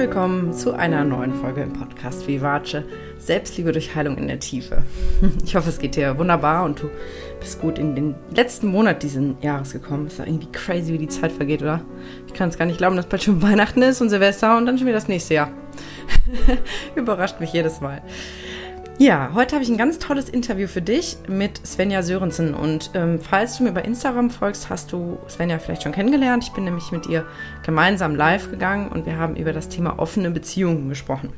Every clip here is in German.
willkommen zu einer neuen Folge im Podcast Vivace Selbstliebe durch Heilung in der Tiefe. Ich hoffe, es geht dir wunderbar und du bist gut in den letzten Monat dieses Jahres gekommen. Ist ja irgendwie crazy, wie die Zeit vergeht, oder? Ich kann es gar nicht glauben, dass bald schon Weihnachten ist und Silvester und dann schon wieder das nächste Jahr. Überrascht mich jedes Mal. Ja, heute habe ich ein ganz tolles Interview für dich mit Svenja Sörensen. Und ähm, falls du mir bei Instagram folgst, hast du Svenja vielleicht schon kennengelernt. Ich bin nämlich mit ihr gemeinsam live gegangen und wir haben über das Thema offene Beziehungen gesprochen.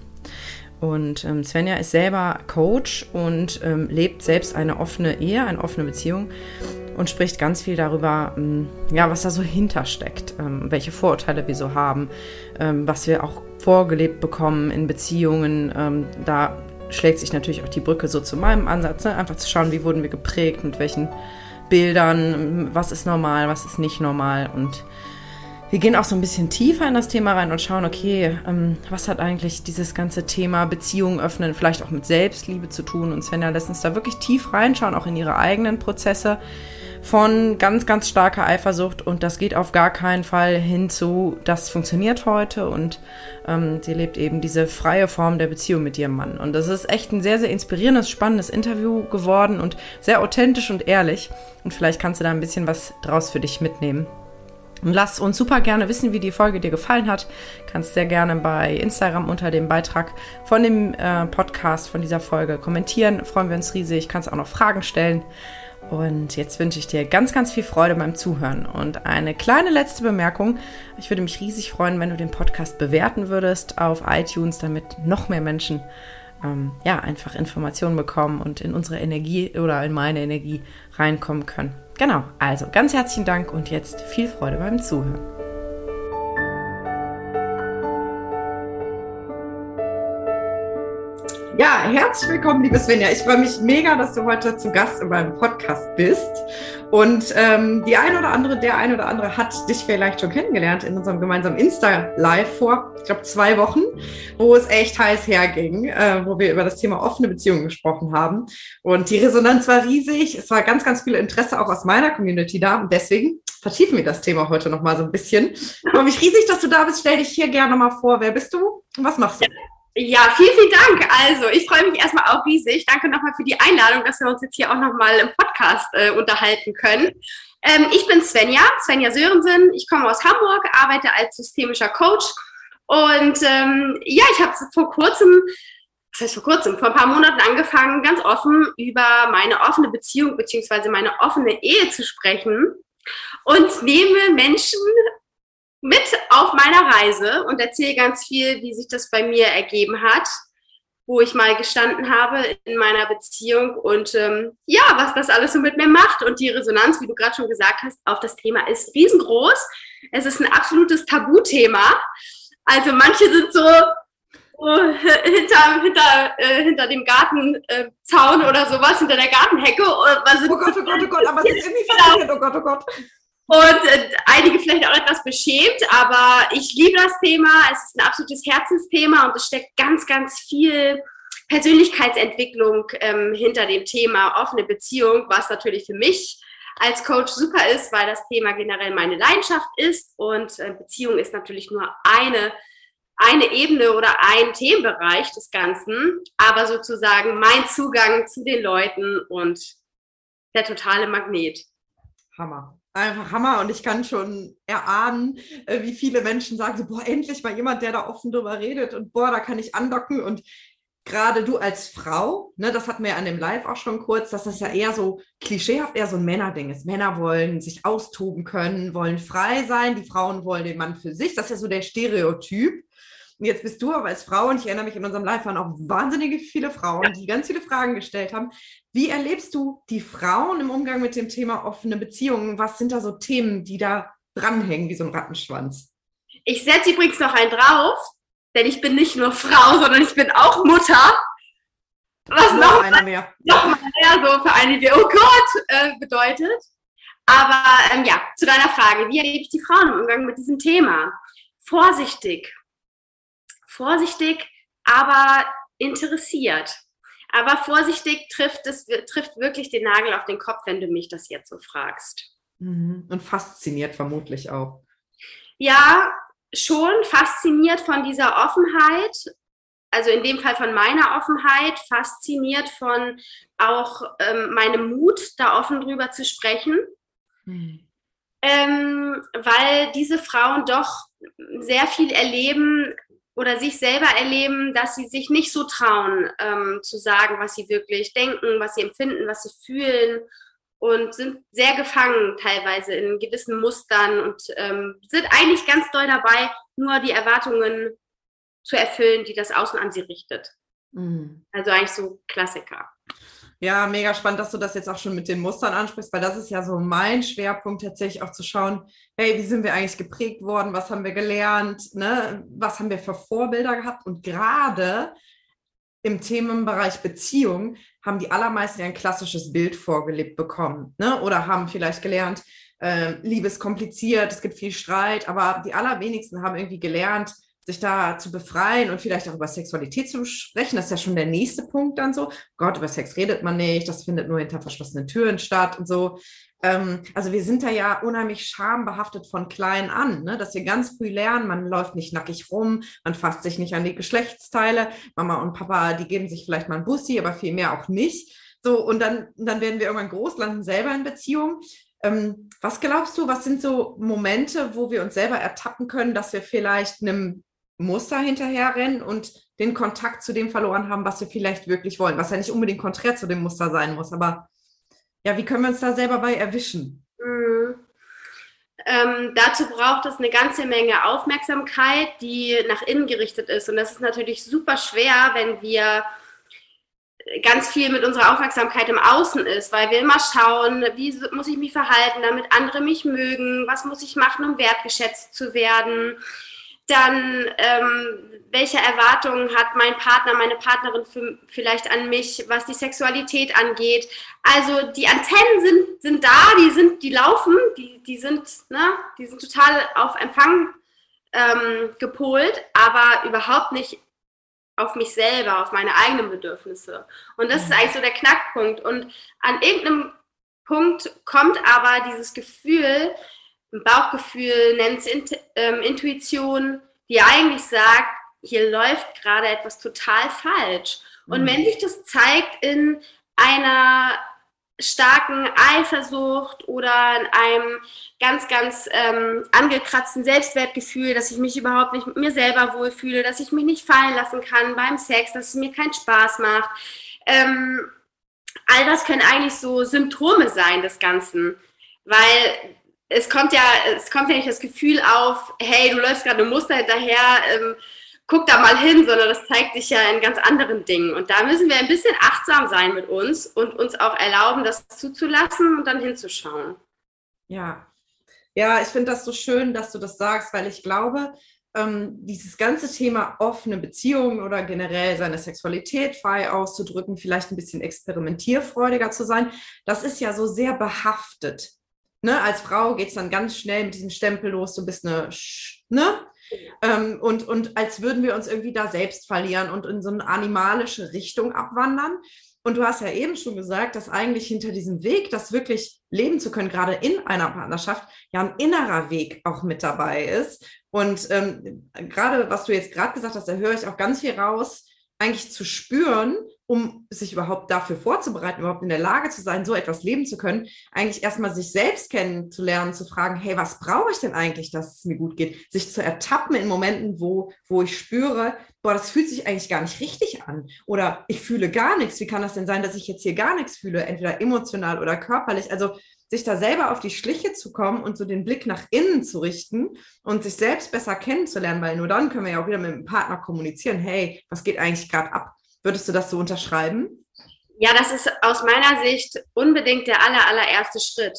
Und ähm, Svenja ist selber Coach und ähm, lebt selbst eine offene Ehe, eine offene Beziehung und spricht ganz viel darüber, ähm, ja, was da so hintersteckt, ähm, welche Vorurteile wir so haben, ähm, was wir auch vorgelebt bekommen in Beziehungen. Da schlägt sich natürlich auch die Brücke so zu meinem Ansatz, ne? einfach zu schauen, wie wurden wir geprägt, mit welchen Bildern, was ist normal, was ist nicht normal und wir gehen auch so ein bisschen tiefer in das Thema rein und schauen, okay, ähm, was hat eigentlich dieses ganze Thema Beziehungen öffnen, vielleicht auch mit Selbstliebe zu tun. Und Svenja lässt uns da wirklich tief reinschauen, auch in ihre eigenen Prozesse von ganz, ganz starker Eifersucht und das geht auf gar keinen Fall hin zu, das funktioniert heute und ähm, sie lebt eben diese freie Form der Beziehung mit ihrem Mann. Und das ist echt ein sehr, sehr inspirierendes, spannendes Interview geworden und sehr authentisch und ehrlich. Und vielleicht kannst du da ein bisschen was draus für dich mitnehmen. Und lass uns super gerne wissen, wie die Folge dir gefallen hat. Kannst sehr gerne bei Instagram unter dem Beitrag von dem äh, Podcast, von dieser Folge kommentieren. Freuen wir uns riesig. Kannst auch noch Fragen stellen. Und jetzt wünsche ich dir ganz, ganz viel Freude beim Zuhören. Und eine kleine letzte Bemerkung. Ich würde mich riesig freuen, wenn du den Podcast bewerten würdest auf iTunes, damit noch mehr Menschen ähm, ja, einfach Informationen bekommen und in unsere Energie oder in meine Energie reinkommen können. Genau, also ganz herzlichen Dank und jetzt viel Freude beim Zuhören. Ja, herzlich willkommen, liebe Svenja. Ich freue mich mega, dass du heute zu Gast in meinem Podcast bist. Und ähm, die eine oder andere, der eine oder andere hat dich vielleicht schon kennengelernt in unserem gemeinsamen Insta-Live vor, ich glaube, zwei Wochen, wo es echt heiß herging, äh, wo wir über das Thema offene Beziehungen gesprochen haben. Und die Resonanz war riesig. Es war ganz, ganz viel Interesse auch aus meiner Community da. Und deswegen vertiefen wir das Thema heute nochmal so ein bisschen. Ich freue mich riesig, dass du da bist. Stell dich hier gerne mal vor. Wer bist du und was machst du? Ja, vielen, vielen Dank. Also, ich freue mich erstmal auch riesig. Danke nochmal für die Einladung, dass wir uns jetzt hier auch nochmal im Podcast äh, unterhalten können. Ähm, ich bin Svenja, Svenja Sörensen. Ich komme aus Hamburg, arbeite als systemischer Coach. Und ähm, ja, ich habe vor kurzem, was heißt vor kurzem, vor ein paar Monaten angefangen, ganz offen über meine offene Beziehung beziehungsweise meine offene Ehe zu sprechen und nehme Menschen mit auf meiner Reise und erzähle ganz viel, wie sich das bei mir ergeben hat, wo ich mal gestanden habe in meiner Beziehung und ähm, ja, was das alles so mit mir macht und die Resonanz, wie du gerade schon gesagt hast, auf das Thema ist riesengroß. Es ist ein absolutes Tabuthema. Also manche sind so oh, hinter, hinter, äh, hinter dem Gartenzaun äh, oder sowas, hinter der Gartenhecke. oh Gott, oh Gott, oh Gott, aber es ist irgendwie faszinierend, oh Gott, oh Gott. Und äh, einige vielleicht auch etwas beschämt, aber ich liebe das Thema. Es ist ein absolutes Herzensthema und es steckt ganz, ganz viel Persönlichkeitsentwicklung ähm, hinter dem Thema offene Beziehung, was natürlich für mich als Coach super ist, weil das Thema generell meine Leidenschaft ist und äh, Beziehung ist natürlich nur eine eine Ebene oder ein Themenbereich des Ganzen, aber sozusagen mein Zugang zu den Leuten und der totale Magnet. Hammer einfach Hammer und ich kann schon erahnen, äh, wie viele Menschen sagen so, boah, endlich mal jemand, der da offen drüber redet und boah, da kann ich andocken und gerade du als Frau, ne, das hatten wir ja an dem Live auch schon kurz, dass das ja eher so klischeehaft eher so ein Männerding ist. Männer wollen sich austoben können, wollen frei sein, die Frauen wollen den Mann für sich. Das ist ja so der Stereotyp. Und jetzt bist du aber als Frau, und ich erinnere mich in unserem Live waren auch wahnsinnige viele Frauen, die ganz viele Fragen gestellt haben. Wie erlebst du die Frauen im Umgang mit dem Thema offene Beziehungen? Was sind da so Themen, die da dranhängen, wie so ein Rattenschwanz? Ich setze übrigens noch einen drauf, denn ich bin nicht nur Frau, sondern ich bin auch Mutter. Was noch, noch einer mehr. Noch mal mehr so für einige, oh Gott, äh, bedeutet. Aber ähm, ja, zu deiner Frage, wie erlebe ich die Frauen im Umgang mit diesem Thema? Vorsichtig, vorsichtig, aber interessiert. Aber vorsichtig trifft es trifft wirklich den Nagel auf den Kopf, wenn du mich das jetzt so fragst. Mhm. Und fasziniert vermutlich auch. Ja, schon fasziniert von dieser Offenheit, also in dem Fall von meiner Offenheit, fasziniert von auch ähm, meinem Mut, da offen drüber zu sprechen. Mhm. Ähm, weil diese Frauen doch sehr viel erleben oder sich selber erleben, dass sie sich nicht so trauen ähm, zu sagen, was sie wirklich denken, was sie empfinden, was sie fühlen und sind sehr gefangen teilweise in gewissen Mustern und ähm, sind eigentlich ganz doll dabei, nur die Erwartungen zu erfüllen, die das Außen an sie richtet. Mhm. Also eigentlich so Klassiker. Ja, mega spannend, dass du das jetzt auch schon mit den Mustern ansprichst, weil das ist ja so mein Schwerpunkt tatsächlich auch zu schauen, hey, wie sind wir eigentlich geprägt worden, was haben wir gelernt, ne? was haben wir für Vorbilder gehabt und gerade im Themenbereich Beziehung haben die allermeisten ein klassisches Bild vorgelebt bekommen ne? oder haben vielleicht gelernt, äh, Liebe ist kompliziert, es gibt viel Streit, aber die allerwenigsten haben irgendwie gelernt, sich da zu befreien und vielleicht auch über Sexualität zu sprechen. Das ist ja schon der nächste Punkt dann so. Gott, über Sex redet man nicht, das findet nur hinter verschlossenen Türen statt und so. Ähm, also wir sind da ja unheimlich schambehaftet von klein an, ne? dass wir ganz früh lernen, man läuft nicht nackig rum, man fasst sich nicht an die Geschlechtsteile. Mama und Papa, die geben sich vielleicht mal ein Bussi, aber viel mehr auch nicht. So, und dann, dann werden wir irgendwann groß, landen selber in Beziehung. Ähm, was glaubst du, was sind so Momente, wo wir uns selber ertappen können, dass wir vielleicht einem Muster hinterherrennen und den Kontakt zu dem verloren haben, was wir vielleicht wirklich wollen, was ja nicht unbedingt konträr zu dem Muster sein muss, aber ja, wie können wir uns da selber bei erwischen? Mhm. Ähm, dazu braucht es eine ganze Menge Aufmerksamkeit, die nach innen gerichtet ist. Und das ist natürlich super schwer, wenn wir ganz viel mit unserer Aufmerksamkeit im Außen ist, weil wir immer schauen, wie muss ich mich verhalten, damit andere mich mögen, was muss ich machen, um wertgeschätzt zu werden dann ähm, welche Erwartungen hat mein Partner, meine Partnerin für, vielleicht an mich, was die Sexualität angeht. Also die Antennen sind, sind da, die sind, die laufen, die, die sind, ne, die sind total auf Empfang ähm, gepolt, aber überhaupt nicht auf mich selber, auf meine eigenen Bedürfnisse. Und das ist eigentlich so der Knackpunkt. Und an irgendeinem Punkt kommt aber dieses Gefühl, Bauchgefühl, nennt es Int ähm, Intuition, die eigentlich sagt, hier läuft gerade etwas total falsch. Und mhm. wenn sich das zeigt in einer starken Eifersucht oder in einem ganz, ganz ähm, angekratzten Selbstwertgefühl, dass ich mich überhaupt nicht mit mir selber wohlfühle, dass ich mich nicht fallen lassen kann beim Sex, dass es mir keinen Spaß macht. Ähm, all das können eigentlich so Symptome sein des Ganzen, weil es kommt ja, es kommt ja nicht das Gefühl auf, hey, du läufst gerade ein Muster hinterher, ähm, guck da mal hin, sondern das zeigt sich ja in ganz anderen Dingen. Und da müssen wir ein bisschen achtsam sein mit uns und uns auch erlauben, das zuzulassen und dann hinzuschauen. Ja, ja, ich finde das so schön, dass du das sagst, weil ich glaube, ähm, dieses ganze Thema offene Beziehungen oder generell seine Sexualität frei auszudrücken, vielleicht ein bisschen experimentierfreudiger zu sein, das ist ja so sehr behaftet ne, als Frau geht es dann ganz schnell mit diesem Stempel los, du bist eine, ne? Ähm, und, und als würden wir uns irgendwie da selbst verlieren und in so eine animalische Richtung abwandern. Und du hast ja eben schon gesagt, dass eigentlich hinter diesem Weg, das wirklich leben zu können, gerade in einer Partnerschaft, ja ein innerer Weg auch mit dabei ist. Und ähm, gerade was du jetzt gerade gesagt hast, da höre ich auch ganz viel raus, eigentlich zu spüren, um sich überhaupt dafür vorzubereiten, überhaupt in der Lage zu sein, so etwas leben zu können, eigentlich erstmal sich selbst kennenzulernen, zu fragen, hey, was brauche ich denn eigentlich, dass es mir gut geht? Sich zu ertappen in Momenten, wo, wo ich spüre, boah, das fühlt sich eigentlich gar nicht richtig an. Oder ich fühle gar nichts. Wie kann das denn sein, dass ich jetzt hier gar nichts fühle, entweder emotional oder körperlich? Also sich da selber auf die Schliche zu kommen und so den Blick nach innen zu richten und sich selbst besser kennenzulernen, weil nur dann können wir ja auch wieder mit dem Partner kommunizieren, hey, was geht eigentlich gerade ab? Würdest du das so unterschreiben? Ja, das ist aus meiner Sicht unbedingt der aller, allererste Schritt.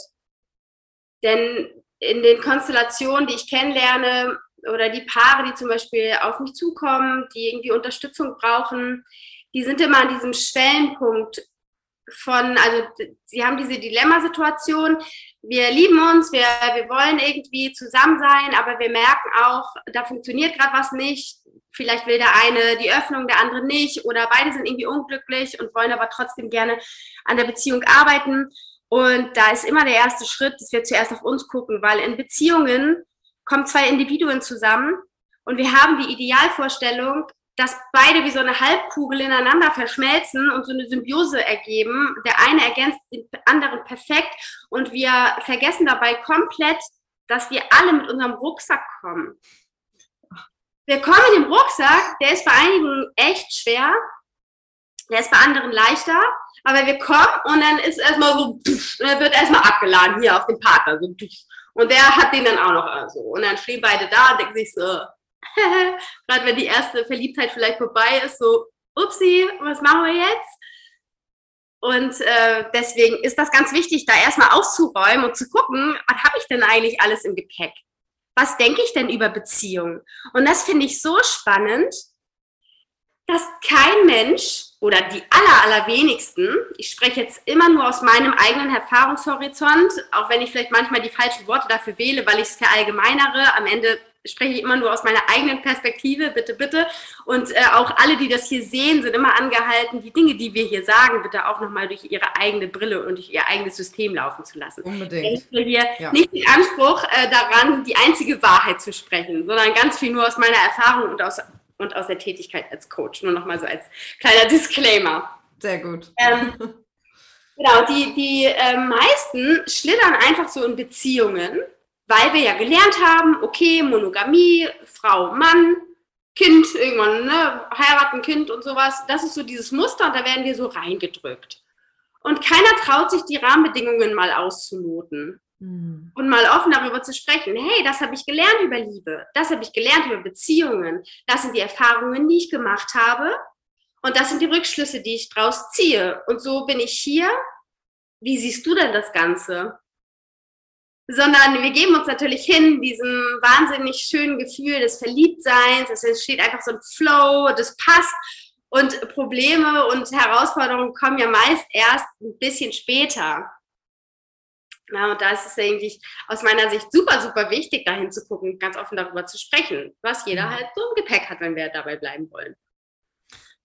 Denn in den Konstellationen, die ich kennenlerne, oder die Paare, die zum Beispiel auf mich zukommen, die irgendwie Unterstützung brauchen, die sind immer an diesem Schwellenpunkt von, also sie haben diese Dilemmasituation, wir lieben uns, wir, wir wollen irgendwie zusammen sein, aber wir merken auch, da funktioniert gerade was nicht. Vielleicht will der eine die Öffnung, der andere nicht oder beide sind irgendwie unglücklich und wollen aber trotzdem gerne an der Beziehung arbeiten. Und da ist immer der erste Schritt, dass wir zuerst auf uns gucken, weil in Beziehungen kommen zwei Individuen zusammen Und wir haben die Idealvorstellung, dass beide wie so eine Halbkugel ineinander verschmelzen und so eine Symbiose ergeben. Der eine ergänzt den anderen perfekt und wir vergessen dabei komplett, dass wir alle mit unserem Rucksack kommen. Wir kommen in dem Rucksack, der ist bei einigen echt schwer, der ist bei anderen leichter, aber wir kommen und dann ist erstmal so, dann wird erstmal abgeladen hier auf den Partner. So, und der hat den dann auch noch so. Und dann stehen beide da und denken sich so, gerade wenn die erste Verliebtheit vielleicht vorbei ist, so, upsi, was machen wir jetzt? Und äh, deswegen ist das ganz wichtig, da erstmal auszuräumen und zu gucken, was habe ich denn eigentlich alles im Gepäck? Was denke ich denn über Beziehungen? Und das finde ich so spannend, dass kein Mensch oder die aller, allerwenigsten, ich spreche jetzt immer nur aus meinem eigenen Erfahrungshorizont, auch wenn ich vielleicht manchmal die falschen Worte dafür wähle, weil ich es verallgemeinere, am Ende spreche ich immer nur aus meiner eigenen Perspektive, bitte, bitte. Und äh, auch alle, die das hier sehen, sind immer angehalten, die Dinge, die wir hier sagen, bitte auch nochmal durch ihre eigene Brille und durch ihr eigenes System laufen zu lassen. Unbedingt. Ich will hier ja. nicht den Anspruch äh, daran, die einzige Wahrheit zu sprechen, sondern ganz viel nur aus meiner Erfahrung und aus, und aus der Tätigkeit als Coach. Nur nochmal so als kleiner Disclaimer. Sehr gut. Ähm, genau, die, die äh, meisten schlittern einfach so in Beziehungen weil wir ja gelernt haben, okay, Monogamie, Frau, Mann, Kind, irgendwann, ne, heiraten, Kind und sowas, das ist so dieses Muster und da werden wir so reingedrückt. Und keiner traut sich, die Rahmenbedingungen mal auszuloten mhm. und mal offen darüber zu sprechen. Hey, das habe ich gelernt über Liebe, das habe ich gelernt über Beziehungen, das sind die Erfahrungen, die ich gemacht habe und das sind die Rückschlüsse, die ich draus ziehe. Und so bin ich hier. Wie siehst du denn das Ganze? Sondern wir geben uns natürlich hin, diesem wahnsinnig schönen Gefühl des Verliebtseins. Es entsteht einfach so ein Flow, das passt. Und Probleme und Herausforderungen kommen ja meist erst ein bisschen später. Ja, und da ist es eigentlich aus meiner Sicht super, super wichtig, dahin zu gucken, ganz offen darüber zu sprechen, was jeder mhm. halt so im Gepäck hat, wenn wir dabei bleiben wollen.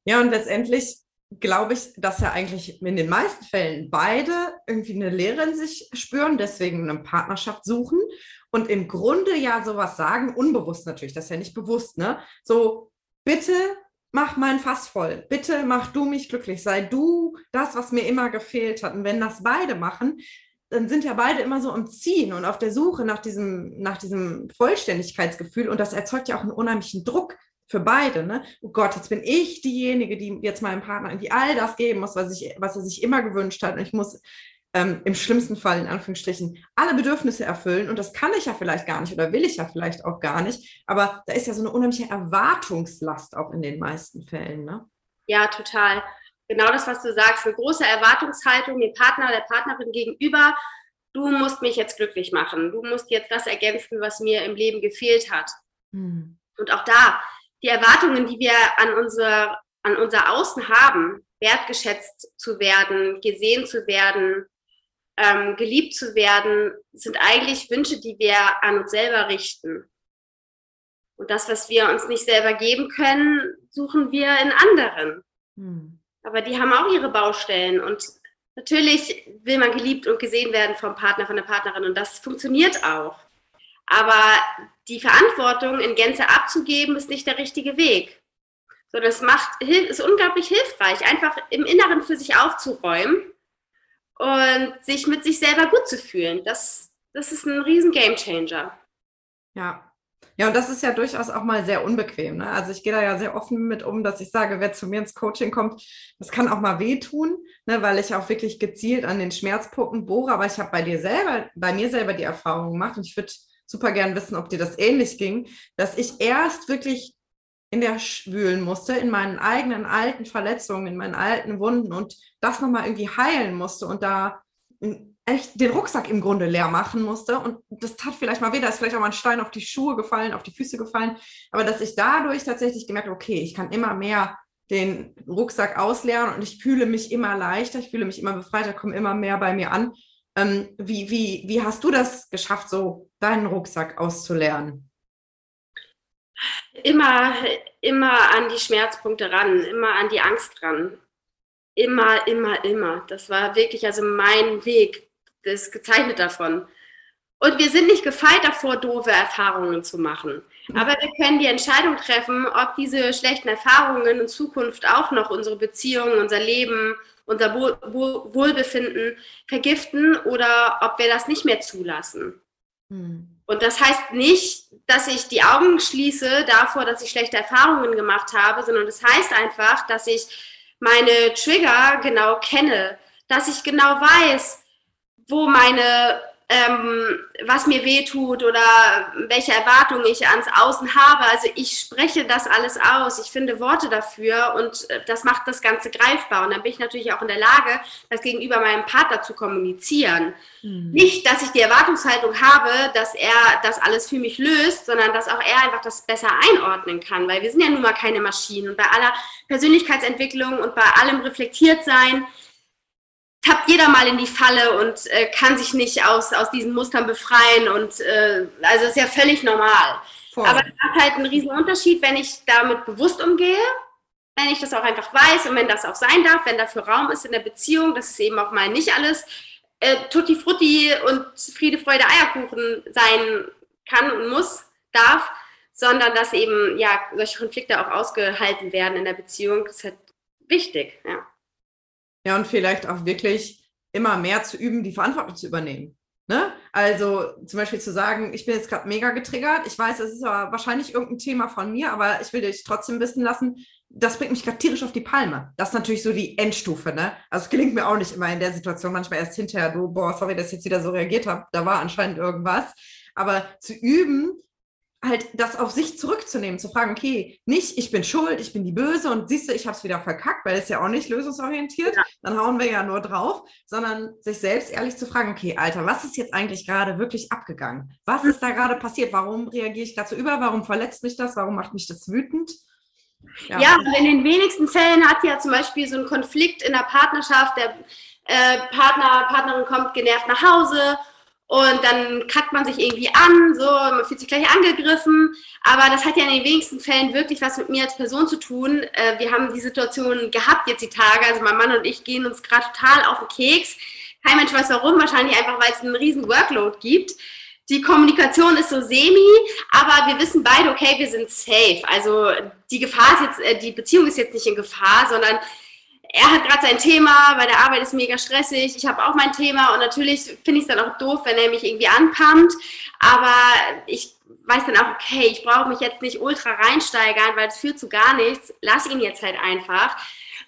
Ja, und letztendlich glaube ich, dass ja eigentlich in den meisten Fällen beide irgendwie eine Lehre in sich spüren, deswegen eine Partnerschaft suchen und im Grunde ja sowas sagen, unbewusst natürlich, das ist ja nicht bewusst, ne? So, bitte mach mein Fass voll, bitte mach du mich glücklich, sei du das, was mir immer gefehlt hat. Und wenn das beide machen, dann sind ja beide immer so am Ziehen und auf der Suche nach diesem, nach diesem Vollständigkeitsgefühl und das erzeugt ja auch einen unheimlichen Druck für beide, ne? Oh Gott, jetzt bin ich diejenige, die jetzt meinem Partner irgendwie all das geben muss, was, ich, was er sich immer gewünscht hat. Und ich muss ähm, im schlimmsten Fall in Anführungsstrichen alle Bedürfnisse erfüllen. Und das kann ich ja vielleicht gar nicht oder will ich ja vielleicht auch gar nicht. Aber da ist ja so eine unheimliche Erwartungslast auch in den meisten Fällen, ne? Ja, total. Genau das, was du sagst. Eine große Erwartungshaltung dem Partner, der Partnerin gegenüber. Du musst mich jetzt glücklich machen. Du musst jetzt das ergänzen, was mir im Leben gefehlt hat. Hm. Und auch da, die Erwartungen, die wir an unser, an unser Außen haben, wertgeschätzt zu werden, gesehen zu werden, ähm, geliebt zu werden, sind eigentlich Wünsche, die wir an uns selber richten. Und das, was wir uns nicht selber geben können, suchen wir in anderen. Hm. Aber die haben auch ihre Baustellen. Und natürlich will man geliebt und gesehen werden vom Partner, von der Partnerin. Und das funktioniert auch. Aber die Verantwortung in Gänze abzugeben, ist nicht der richtige Weg. So, das macht, ist unglaublich hilfreich, einfach im Inneren für sich aufzuräumen und sich mit sich selber gut zu fühlen. Das, das ist ein riesen Gamechanger. Ja. Ja, und das ist ja durchaus auch mal sehr unbequem. Ne? Also ich gehe da ja sehr offen mit um, dass ich sage, wer zu mir ins Coaching kommt, das kann auch mal wehtun, ne? weil ich auch wirklich gezielt an den Schmerzpunkten bohre. Aber ich habe bei dir selber, bei mir selber die Erfahrung gemacht und ich würde super gern wissen, ob dir das ähnlich ging, dass ich erst wirklich in der schwühlen musste, in meinen eigenen alten Verletzungen, in meinen alten Wunden und das nochmal irgendwie heilen musste und da echt den Rucksack im Grunde leer machen musste. Und das tat vielleicht mal da ist vielleicht auch mal ein Stein auf die Schuhe gefallen, auf die Füße gefallen. Aber dass ich dadurch tatsächlich gemerkt habe, okay, ich kann immer mehr den Rucksack ausleeren und ich fühle mich immer leichter, ich fühle mich immer befreiter, komme immer mehr bei mir an. Ähm, wie, wie, wie hast du das geschafft, so deinen Rucksack auszulernen? Immer, immer an die Schmerzpunkte ran, immer an die Angst ran. Immer, immer, immer. Das war wirklich also mein Weg, das ist gezeichnet davon. Und wir sind nicht gefeit davor, doofe Erfahrungen zu machen. Aber wir können die Entscheidung treffen, ob diese schlechten Erfahrungen in Zukunft auch noch unsere Beziehungen, unser Leben, unser Wohlbefinden vergiften oder ob wir das nicht mehr zulassen. Hm. Und das heißt nicht, dass ich die Augen schließe davor, dass ich schlechte Erfahrungen gemacht habe, sondern das heißt einfach, dass ich meine Trigger genau kenne, dass ich genau weiß, wo meine ähm, was mir weh tut oder welche Erwartungen ich ans Außen habe. Also ich spreche das alles aus, ich finde Worte dafür und äh, das macht das Ganze greifbar. Und dann bin ich natürlich auch in der Lage, das gegenüber meinem Partner zu kommunizieren. Mhm. Nicht, dass ich die Erwartungshaltung habe, dass er das alles für mich löst, sondern dass auch er einfach das besser einordnen kann, weil wir sind ja nun mal keine Maschinen. Und bei aller Persönlichkeitsentwicklung und bei allem reflektiert sein, tappt jeder mal in die Falle und äh, kann sich nicht aus, aus diesen Mustern befreien. Und äh, also ist ja völlig normal. Voll. Aber es macht halt einen riesen Unterschied, wenn ich damit bewusst umgehe, wenn ich das auch einfach weiß und wenn das auch sein darf, wenn dafür Raum ist in der Beziehung, dass es eben auch mal nicht alles äh, Tutti Frutti und Friede, Freude, Eierkuchen sein kann und muss, darf, sondern dass eben ja solche Konflikte auch ausgehalten werden in der Beziehung. Das ist halt wichtig, ja. Ja, und vielleicht auch wirklich immer mehr zu üben, die Verantwortung zu übernehmen. Ne? Also zum Beispiel zu sagen, ich bin jetzt gerade mega getriggert, ich weiß, es ist aber wahrscheinlich irgendein Thema von mir, aber ich will dich trotzdem wissen lassen, das bringt mich gerade tierisch auf die Palme. Das ist natürlich so die Endstufe, ne? Also es gelingt mir auch nicht immer in der Situation, manchmal erst hinterher, du, boah, sorry, dass ich jetzt wieder so reagiert habe, da war anscheinend irgendwas. Aber zu üben, halt das auf sich zurückzunehmen, zu fragen, okay, nicht ich bin schuld, ich bin die Böse und siehst du, ich habe es wieder verkackt, weil es ja auch nicht lösungsorientiert, ja. dann hauen wir ja nur drauf, sondern sich selbst ehrlich zu fragen, okay, Alter, was ist jetzt eigentlich gerade wirklich abgegangen? Was ist da gerade passiert? Warum reagiere ich gerade so über? Warum verletzt mich das? Warum macht mich das wütend? Ja, ja in den wenigsten Fällen hat ja zum Beispiel so ein Konflikt in der Partnerschaft, der äh, Partner, Partnerin kommt genervt nach Hause und dann kackt man sich irgendwie an, so, man fühlt sich gleich angegriffen. Aber das hat ja in den wenigsten Fällen wirklich was mit mir als Person zu tun. Äh, wir haben die Situation gehabt jetzt die Tage. Also mein Mann und ich gehen uns gerade total auf den Keks. Kein Mensch weiß warum, wahrscheinlich einfach, weil es einen riesen Workload gibt. Die Kommunikation ist so semi, aber wir wissen beide, okay, wir sind safe. Also die Gefahr ist jetzt, äh, die Beziehung ist jetzt nicht in Gefahr, sondern er hat gerade sein Thema, bei der Arbeit ist mega stressig, ich habe auch mein Thema und natürlich finde ich es dann auch doof, wenn er mich irgendwie anpumpt, aber ich weiß dann auch, okay, ich brauche mich jetzt nicht ultra reinsteigern, weil es führt zu gar nichts, lass ihn jetzt halt einfach.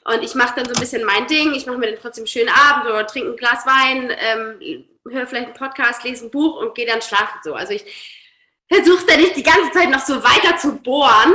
Und ich mache dann so ein bisschen mein Ding, ich mache mir dann trotzdem einen schönen Abend oder trinke ein Glas Wein, ähm, höre vielleicht einen Podcast, lese ein Buch und gehe dann schlafen so. Also ich versuche dann nicht die ganze Zeit noch so weiter zu bohren,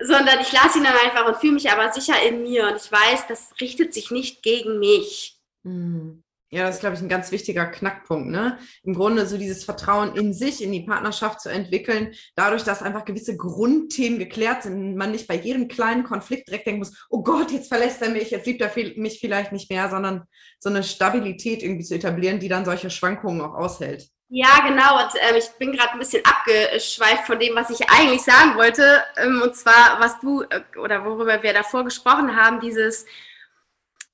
sondern ich lasse ihn dann einfach und fühle mich aber sicher in mir und ich weiß, das richtet sich nicht gegen mich. Hm. Ja, das ist, glaube ich, ein ganz wichtiger Knackpunkt. Ne? Im Grunde so dieses Vertrauen in sich, in die Partnerschaft zu entwickeln, dadurch, dass einfach gewisse Grundthemen geklärt sind, man nicht bei jedem kleinen Konflikt direkt denken muss, oh Gott, jetzt verlässt er mich, jetzt liebt er mich vielleicht nicht mehr, sondern so eine Stabilität irgendwie zu etablieren, die dann solche Schwankungen auch aushält. Ja, genau. Und ähm, ich bin gerade ein bisschen abgeschweift von dem, was ich eigentlich sagen wollte. Ähm, und zwar, was du äh, oder worüber wir davor gesprochen haben, dieses,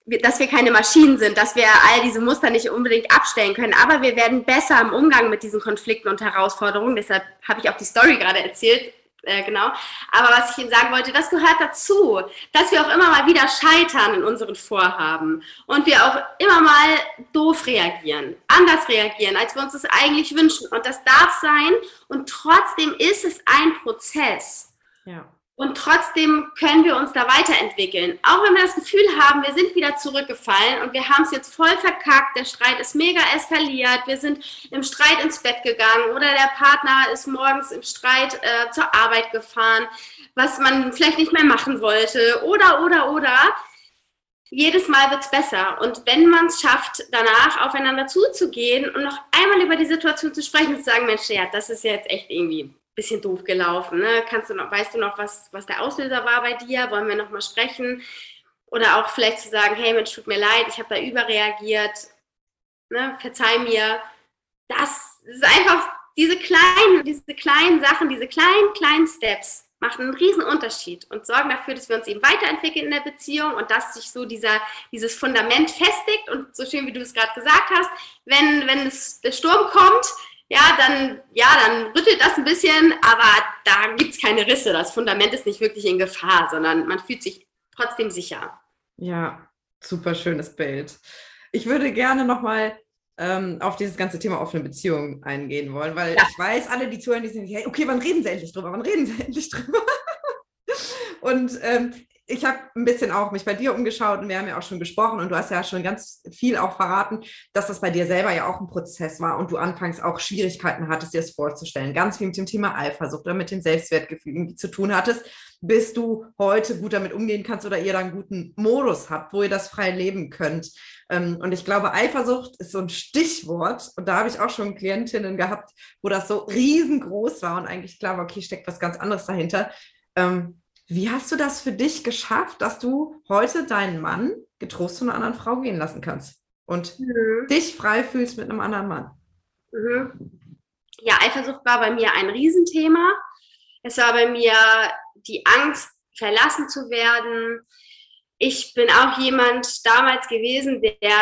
dass wir keine Maschinen sind, dass wir all diese Muster nicht unbedingt abstellen können. Aber wir werden besser im Umgang mit diesen Konflikten und Herausforderungen. Deshalb habe ich auch die Story gerade erzählt, äh, genau. Aber was ich Ihnen sagen wollte, das gehört dazu, dass wir auch immer mal wieder scheitern in unseren Vorhaben und wir auch immer mal doof reagieren, anders reagieren, als wir uns das eigentlich wünschen. Und das darf sein und trotzdem ist es ein Prozess. Ja. Und trotzdem können wir uns da weiterentwickeln. Auch wenn wir das Gefühl haben, wir sind wieder zurückgefallen und wir haben es jetzt voll verkackt, der Streit ist mega eskaliert, wir sind im Streit ins Bett gegangen oder der Partner ist morgens im Streit äh, zur Arbeit gefahren, was man vielleicht nicht mehr machen wollte oder, oder, oder. Jedes Mal wird es besser. Und wenn man es schafft, danach aufeinander zuzugehen und noch einmal über die Situation zu sprechen und zu sagen, Mensch, ja, das ist jetzt echt irgendwie bisschen doof gelaufen. Ne? Kannst du noch, weißt du noch, was, was der Auslöser war bei dir? Wollen wir noch mal sprechen? Oder auch vielleicht zu sagen, hey Mensch, tut mir leid, ich habe da überreagiert. Ne? Verzeih mir. Das ist einfach diese kleinen, diese kleinen Sachen, diese kleinen, kleinen Steps machen einen riesen Unterschied und sorgen dafür, dass wir uns eben weiterentwickeln in der Beziehung und dass sich so dieser, dieses Fundament festigt und so schön wie du es gerade gesagt hast, wenn, wenn es, der Sturm kommt, ja, dann, ja, dann rüttelt das ein bisschen, aber da gibt es keine Risse. Das Fundament ist nicht wirklich in Gefahr, sondern man fühlt sich trotzdem sicher. Ja, super schönes Bild. Ich würde gerne nochmal ähm, auf dieses ganze Thema offene Beziehungen eingehen wollen, weil ja. ich weiß, alle, die zuhören, die sind, hey, okay, wann reden sie endlich drüber? Wann reden sie endlich drüber? Und ähm, ich habe ein bisschen auch mich bei dir umgeschaut und wir haben ja auch schon gesprochen und du hast ja schon ganz viel auch verraten, dass das bei dir selber ja auch ein Prozess war und du anfangs auch Schwierigkeiten hattest, dir das vorzustellen. Ganz viel mit dem Thema Eifersucht oder mit dem Selbstwertgefühl irgendwie zu tun hattest, bis du heute gut damit umgehen kannst oder ihr da einen guten Modus habt, wo ihr das frei leben könnt. Ähm, und ich glaube, Eifersucht ist so ein Stichwort und da habe ich auch schon Klientinnen gehabt, wo das so riesengroß war und eigentlich klar war, okay, steckt was ganz anderes dahinter. Ähm, wie hast du das für dich geschafft, dass du heute deinen Mann getrost zu einer anderen Frau gehen lassen kannst und mhm. dich frei fühlst mit einem anderen Mann? Mhm. Ja, Eifersucht war bei mir ein Riesenthema. Es war bei mir die Angst, verlassen zu werden. Ich bin auch jemand damals gewesen, der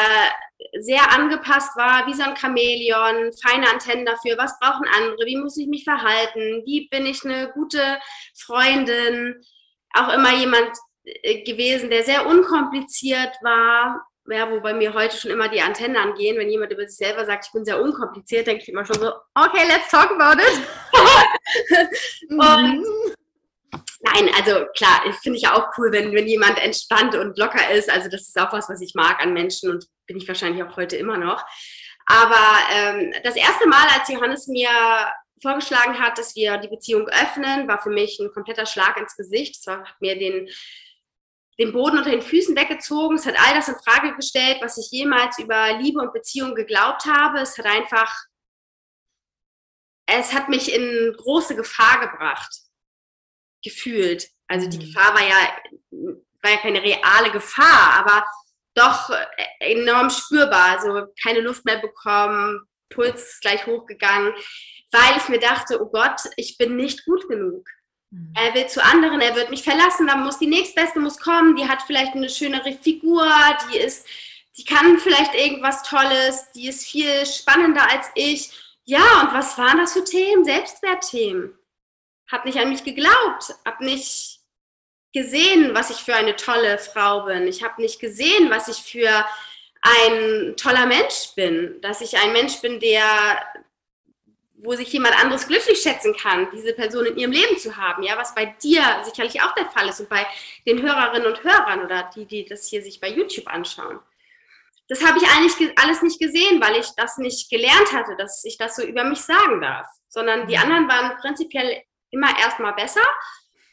sehr angepasst war, wie so ein Chamäleon, feine Antennen dafür, was brauchen andere, wie muss ich mich verhalten, wie bin ich eine gute Freundin, auch immer jemand äh, gewesen, der sehr unkompliziert war. Ja, wo bei mir heute schon immer die Antennen angehen, wenn jemand über sich selber sagt, ich bin sehr unkompliziert, denke ich immer schon so, okay, let's talk about it. und Nein, also klar, finde ich ja auch cool, wenn, wenn jemand entspannt und locker ist. Also das ist auch was, was ich mag an Menschen und bin ich wahrscheinlich auch heute immer noch. Aber ähm, das erste Mal, als Johannes mir vorgeschlagen hat, dass wir die Beziehung öffnen, war für mich ein kompletter Schlag ins Gesicht. Es hat mir den, den Boden unter den Füßen weggezogen. Es hat all das in Frage gestellt, was ich jemals über Liebe und Beziehung geglaubt habe. Es hat einfach, es hat mich in große Gefahr gebracht, gefühlt. Also die mhm. Gefahr war ja, war ja keine reale Gefahr, aber doch enorm spürbar. Also keine Luft mehr bekommen, Puls ist gleich hochgegangen weil ich mir dachte, oh Gott, ich bin nicht gut genug. Mhm. Er will zu anderen, er wird mich verlassen, dann muss die nächstbeste muss kommen, die hat vielleicht eine schönere Figur, die ist, die kann vielleicht irgendwas Tolles, die ist viel spannender als ich. Ja, und was waren das für Themen? Selbstwertthemen. Hab nicht an mich geglaubt, hab nicht gesehen, was ich für eine tolle Frau bin. Ich habe nicht gesehen, was ich für ein toller Mensch bin, dass ich ein Mensch bin, der wo sich jemand anderes glücklich schätzen kann, diese Person in ihrem Leben zu haben, ja, was bei dir sicherlich auch der Fall ist und bei den Hörerinnen und Hörern oder die, die das hier sich bei YouTube anschauen. Das habe ich eigentlich alles nicht gesehen, weil ich das nicht gelernt hatte, dass ich das so über mich sagen darf, sondern die mhm. anderen waren prinzipiell immer erstmal besser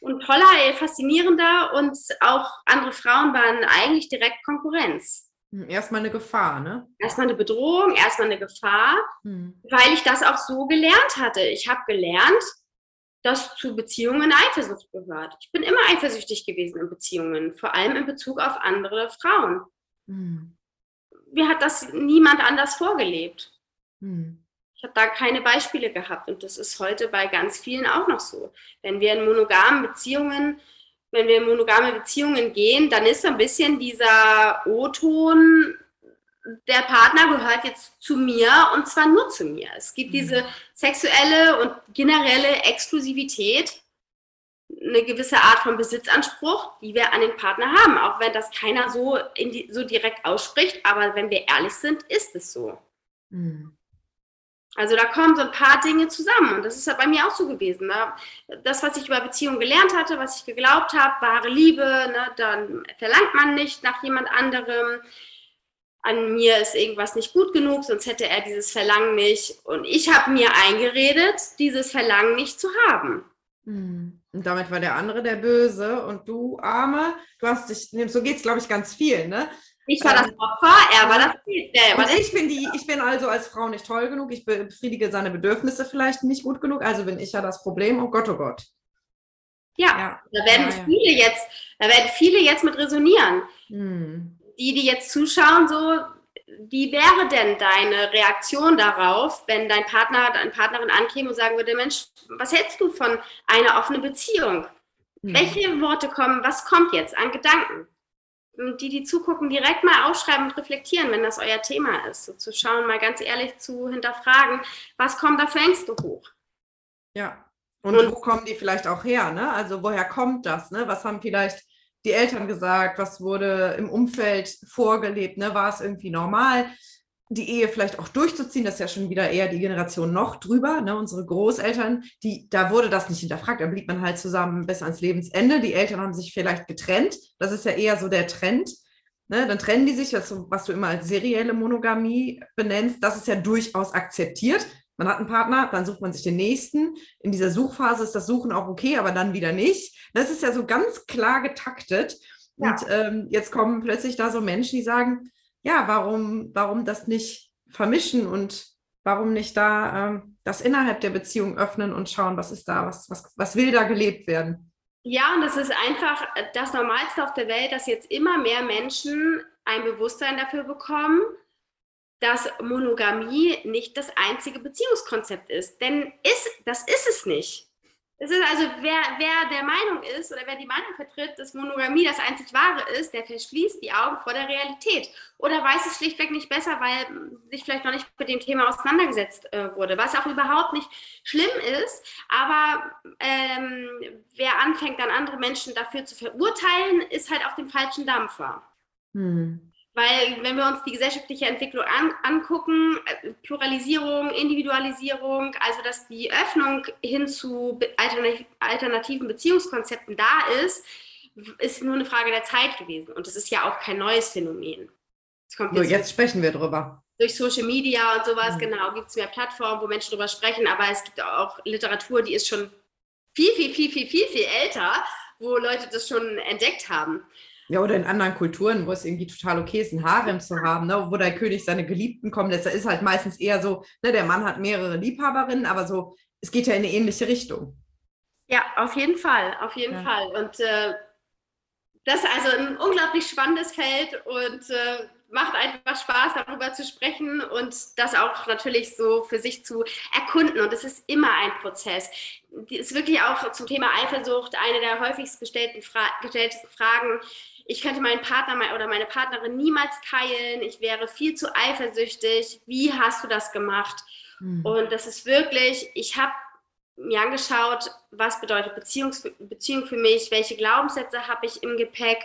und toller, faszinierender und auch andere Frauen waren eigentlich direkt Konkurrenz. Hm, erstmal eine Gefahr, ne? Erstmal eine Bedrohung, erstmal eine Gefahr, hm. weil ich das auch so gelernt hatte. Ich habe gelernt, dass zu Beziehungen Eifersucht gehört. Ich bin immer eifersüchtig gewesen in Beziehungen, vor allem in Bezug auf andere Frauen. Hm. Mir hat das niemand anders vorgelebt. Hm. Ich habe da keine Beispiele gehabt und das ist heute bei ganz vielen auch noch so. Wenn wir in monogamen Beziehungen wenn wir in monogame Beziehungen gehen, dann ist so ein bisschen dieser O-Ton, der Partner gehört jetzt zu mir und zwar nur zu mir. Es gibt diese mhm. sexuelle und generelle Exklusivität, eine gewisse Art von Besitzanspruch, die wir an den Partner haben, auch wenn das keiner so, die, so direkt ausspricht, aber wenn wir ehrlich sind, ist es so. Mhm. Also da kommen so ein paar Dinge zusammen und das ist ja bei mir auch so gewesen. Ne? Das, was ich über Beziehungen gelernt hatte, was ich geglaubt habe, wahre Liebe, ne? dann verlangt man nicht nach jemand anderem. An mir ist irgendwas nicht gut genug, sonst hätte er dieses Verlangen nicht. Und ich habe mir eingeredet, dieses Verlangen nicht zu haben. Hm. Und damit war der andere der Böse und du, Arme, du hast dich, so geht es, glaube ich, ganz viel, ne? Ich war das Opfer, er war das der, war ich, bin die, ich bin also als Frau nicht toll genug, ich befriedige seine Bedürfnisse vielleicht nicht gut genug, also bin ich ja das Problem, oh Gott, oh Gott. Ja, ja. da werden ja, viele ja. jetzt, da werden viele jetzt mit resonieren. Hm. Die, die jetzt zuschauen, so, wie wäre denn deine Reaktion darauf, wenn dein Partner, deine Partnerin ankäme und sagen würde, Mensch, was hältst du von einer offenen Beziehung? Hm. Welche Worte kommen, was kommt jetzt an Gedanken? Die, die zugucken, direkt mal aufschreiben und reflektieren, wenn das euer Thema ist. So zu schauen, mal ganz ehrlich zu hinterfragen, was kommt da für Ängste hoch? Ja. Und, und, wo kommen die vielleicht auch her? Ne? Also woher kommt das? Ne? Was haben vielleicht die Eltern gesagt? Was wurde im Umfeld vorgelebt? Ne? War es irgendwie normal? Die Ehe vielleicht auch durchzuziehen, das ist ja schon wieder eher die Generation noch drüber, ne? unsere Großeltern, die, da wurde das nicht hinterfragt, da blieb man halt zusammen bis ans Lebensende. Die Eltern haben sich vielleicht getrennt, das ist ja eher so der Trend. Ne? Dann trennen die sich, was, was du immer als serielle Monogamie benennst, das ist ja durchaus akzeptiert. Man hat einen Partner, dann sucht man sich den nächsten. In dieser Suchphase ist das Suchen auch okay, aber dann wieder nicht. Das ist ja so ganz klar getaktet. Ja. Und ähm, jetzt kommen plötzlich da so Menschen, die sagen, ja, warum, warum das nicht vermischen und warum nicht da ähm, das innerhalb der Beziehung öffnen und schauen, was ist da, was, was, was will da gelebt werden? Ja, und das ist einfach das Normalste auf der Welt, dass jetzt immer mehr Menschen ein Bewusstsein dafür bekommen, dass Monogamie nicht das einzige Beziehungskonzept ist. Denn ist, das ist es nicht. Es ist also, wer, wer der Meinung ist oder wer die Meinung vertritt, dass Monogamie das einzig Wahre ist, der verschließt die Augen vor der Realität oder weiß es schlichtweg nicht besser, weil sich vielleicht noch nicht mit dem Thema auseinandergesetzt äh, wurde, was auch überhaupt nicht schlimm ist. Aber ähm, wer anfängt, dann andere Menschen dafür zu verurteilen, ist halt auf dem falschen Dampfer. Hm. Weil wenn wir uns die gesellschaftliche Entwicklung an, angucken, äh, Pluralisierung, Individualisierung, also dass die Öffnung hin zu alternativen Beziehungskonzepten da ist, ist nur eine Frage der Zeit gewesen. Und das ist ja auch kein neues Phänomen. Jetzt, so, jetzt sprechen wir drüber. Durch Social Media und sowas, mhm. genau, gibt es mehr Plattformen, wo Menschen drüber sprechen, aber es gibt auch Literatur, die ist schon viel, viel, viel, viel, viel, viel älter, wo Leute das schon entdeckt haben. Ja, oder in anderen Kulturen, wo es irgendwie total okay ist, ein Harem zu haben, ne? wo der König seine Geliebten kommt. Das ist halt meistens eher so, ne, der Mann hat mehrere Liebhaberinnen, aber so, es geht ja in eine ähnliche Richtung. Ja, auf jeden Fall, auf jeden ja. Fall. Und äh, das ist also ein unglaublich spannendes Feld und äh, macht einfach Spaß, darüber zu sprechen und das auch natürlich so für sich zu erkunden. Und es ist immer ein Prozess. Die ist wirklich auch zum Thema Eifersucht eine der häufigst gestellten Fra gestelltesten Fragen ich könnte meinen Partner oder meine Partnerin niemals teilen, ich wäre viel zu eifersüchtig, wie hast du das gemacht? Mhm. Und das ist wirklich, ich habe mir angeschaut, was bedeutet Beziehungs Beziehung für mich, welche Glaubenssätze habe ich im Gepäck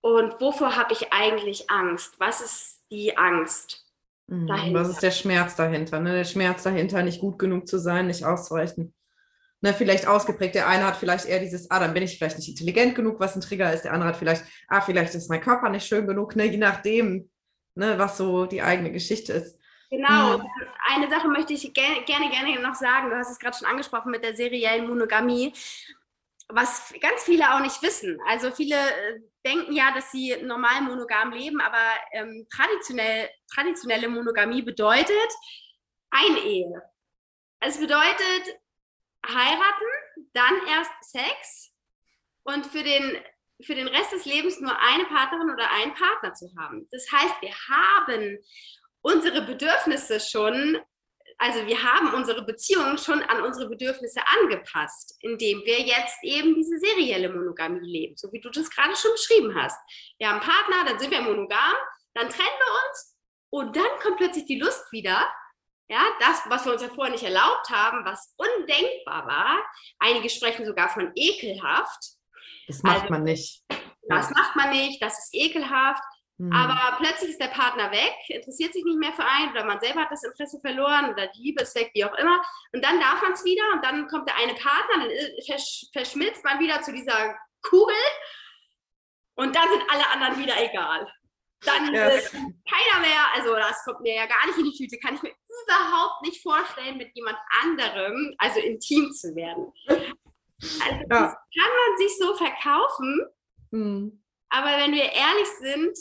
und wovor habe ich eigentlich Angst? Was ist die Angst? Mhm. Was ist der Schmerz dahinter? Ne? Der Schmerz dahinter, nicht gut genug zu sein, nicht auszureichen ne, vielleicht ausgeprägt. Der eine hat vielleicht eher dieses, ah, dann bin ich vielleicht nicht intelligent genug, was ein Trigger ist. Der andere hat vielleicht, ah, vielleicht ist mein Körper nicht schön genug, ne, je nachdem, ne, was so die eigene Geschichte ist. Genau, hm. eine Sache möchte ich gerne, gerne, gerne noch sagen. Du hast es gerade schon angesprochen mit der seriellen Monogamie, was ganz viele auch nicht wissen. Also viele äh, denken ja, dass sie normal monogam leben, aber ähm, traditionell, traditionelle Monogamie bedeutet Ein-Ehe. Es bedeutet, heiraten, dann erst Sex und für den, für den Rest des Lebens nur eine Partnerin oder einen Partner zu haben. Das heißt, wir haben unsere Bedürfnisse schon, also wir haben unsere Beziehungen schon an unsere Bedürfnisse angepasst, indem wir jetzt eben diese serielle Monogamie leben, so wie du das gerade schon beschrieben hast. Wir haben einen Partner, dann sind wir monogam, dann trennen wir uns und dann kommt plötzlich die Lust wieder ja, das, was wir uns ja vorher nicht erlaubt haben, was undenkbar war. Einige sprechen sogar von ekelhaft. Das macht also, man nicht. Das ja. macht man nicht, das ist ekelhaft. Hm. Aber plötzlich ist der Partner weg, interessiert sich nicht mehr für einen oder man selber hat das Interesse verloren oder die Liebe ist weg, wie auch immer. Und dann darf man es wieder und dann kommt der eine Partner, dann versch verschmilzt man wieder zu dieser Kugel und dann sind alle anderen wieder egal dann yes. keiner mehr, also das kommt mir ja gar nicht in die Tüte, kann ich mir überhaupt nicht vorstellen, mit jemand anderem, also intim zu werden. Also ja. das kann man sich so verkaufen, hm. aber wenn wir ehrlich sind,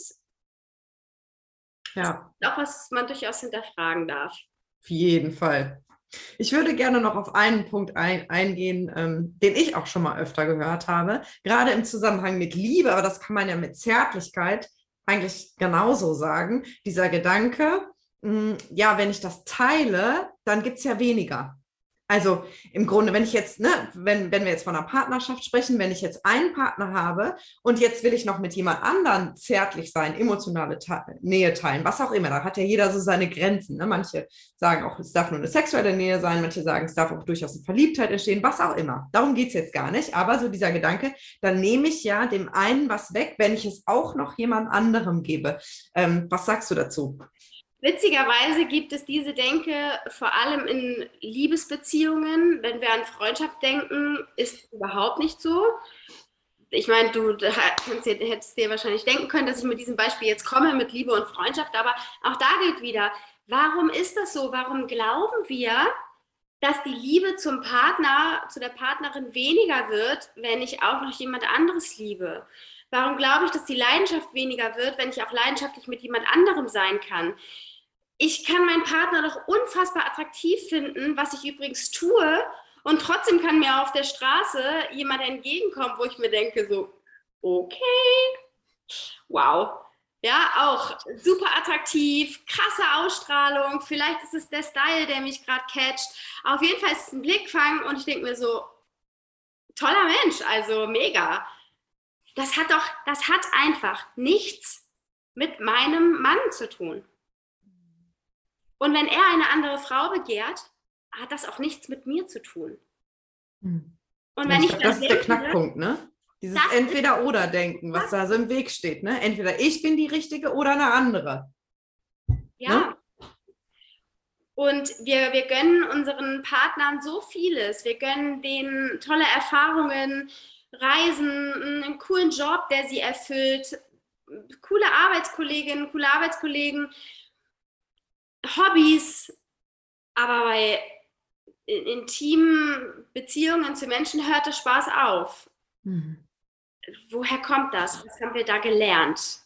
ja. ist auch was man durchaus hinterfragen darf. Auf jeden Fall. Ich würde gerne noch auf einen Punkt ein, eingehen, ähm, den ich auch schon mal öfter gehört habe, gerade im Zusammenhang mit Liebe, aber das kann man ja mit Zärtlichkeit eigentlich genauso sagen. Dieser Gedanke, hm, ja, wenn ich das teile, dann gibt es ja weniger. Also im Grunde, wenn ich jetzt, ne, wenn, wenn wir jetzt von einer Partnerschaft sprechen, wenn ich jetzt einen Partner habe und jetzt will ich noch mit jemand anderen zärtlich sein, emotionale te Nähe teilen, was auch immer, da hat ja jeder so seine Grenzen. Ne? Manche sagen auch, es darf nur eine sexuelle Nähe sein, manche sagen, es darf auch durchaus eine Verliebtheit entstehen, was auch immer. Darum geht es jetzt gar nicht. Aber so dieser Gedanke, dann nehme ich ja dem einen was weg, wenn ich es auch noch jemand anderem gebe. Ähm, was sagst du dazu? Witzigerweise gibt es diese Denke vor allem in Liebesbeziehungen. Wenn wir an Freundschaft denken, ist überhaupt nicht so. Ich meine, du hättest dir wahrscheinlich denken können, dass ich mit diesem Beispiel jetzt komme, mit Liebe und Freundschaft, aber auch da gilt wieder, warum ist das so? Warum glauben wir, dass die Liebe zum Partner, zu der Partnerin weniger wird, wenn ich auch noch jemand anderes liebe? Warum glaube ich, dass die Leidenschaft weniger wird, wenn ich auch leidenschaftlich mit jemand anderem sein kann? Ich kann meinen Partner doch unfassbar attraktiv finden, was ich übrigens tue. Und trotzdem kann mir auf der Straße jemand entgegenkommen, wo ich mir denke, so, okay, wow. Ja, auch super attraktiv, krasse Ausstrahlung. Vielleicht ist es der Style, der mich gerade catcht. Auf jeden Fall ist es ein Blickfang und ich denke mir so, toller Mensch, also mega. Das hat doch, das hat einfach nichts mit meinem Mann zu tun. Und wenn er eine andere Frau begehrt, hat das auch nichts mit mir zu tun. Hm. Und wenn ich, ich das ist der Knackpunkt, ne? Dieses Entweder-Oder-Denken, was da so im Weg steht. Ne? Entweder ich bin die Richtige oder eine andere. Ja. Ne? Und wir, wir gönnen unseren Partnern so vieles. Wir gönnen denen tolle Erfahrungen, Reisen, einen coolen Job, der sie erfüllt, coole Arbeitskolleginnen, coole Arbeitskollegen. Hobbys, aber bei intimen Beziehungen zu Menschen hört der Spaß auf. Mhm. Woher kommt das? Was haben wir da gelernt?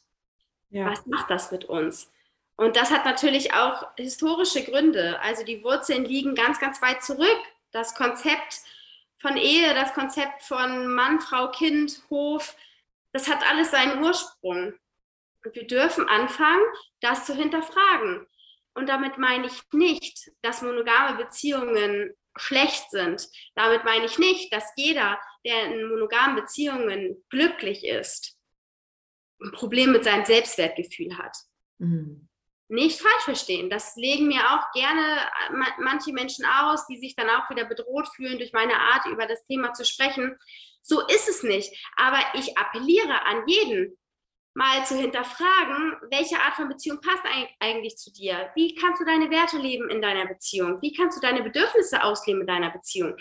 Ja. Was macht das mit uns? Und das hat natürlich auch historische Gründe. Also die Wurzeln liegen ganz, ganz weit zurück. Das Konzept von Ehe, das Konzept von Mann, Frau, Kind, Hof, das hat alles seinen Ursprung. Und wir dürfen anfangen, das zu hinterfragen. Und damit meine ich nicht, dass monogame Beziehungen schlecht sind. Damit meine ich nicht, dass jeder, der in monogamen Beziehungen glücklich ist, ein Problem mit seinem Selbstwertgefühl hat. Mhm. Nicht falsch verstehen. Das legen mir auch gerne manche Menschen aus, die sich dann auch wieder bedroht fühlen durch meine Art, über das Thema zu sprechen. So ist es nicht. Aber ich appelliere an jeden, mal zu hinterfragen, welche Art von Beziehung passt eigentlich zu dir? Wie kannst du deine Werte leben in deiner Beziehung? Wie kannst du deine Bedürfnisse ausleben in deiner Beziehung?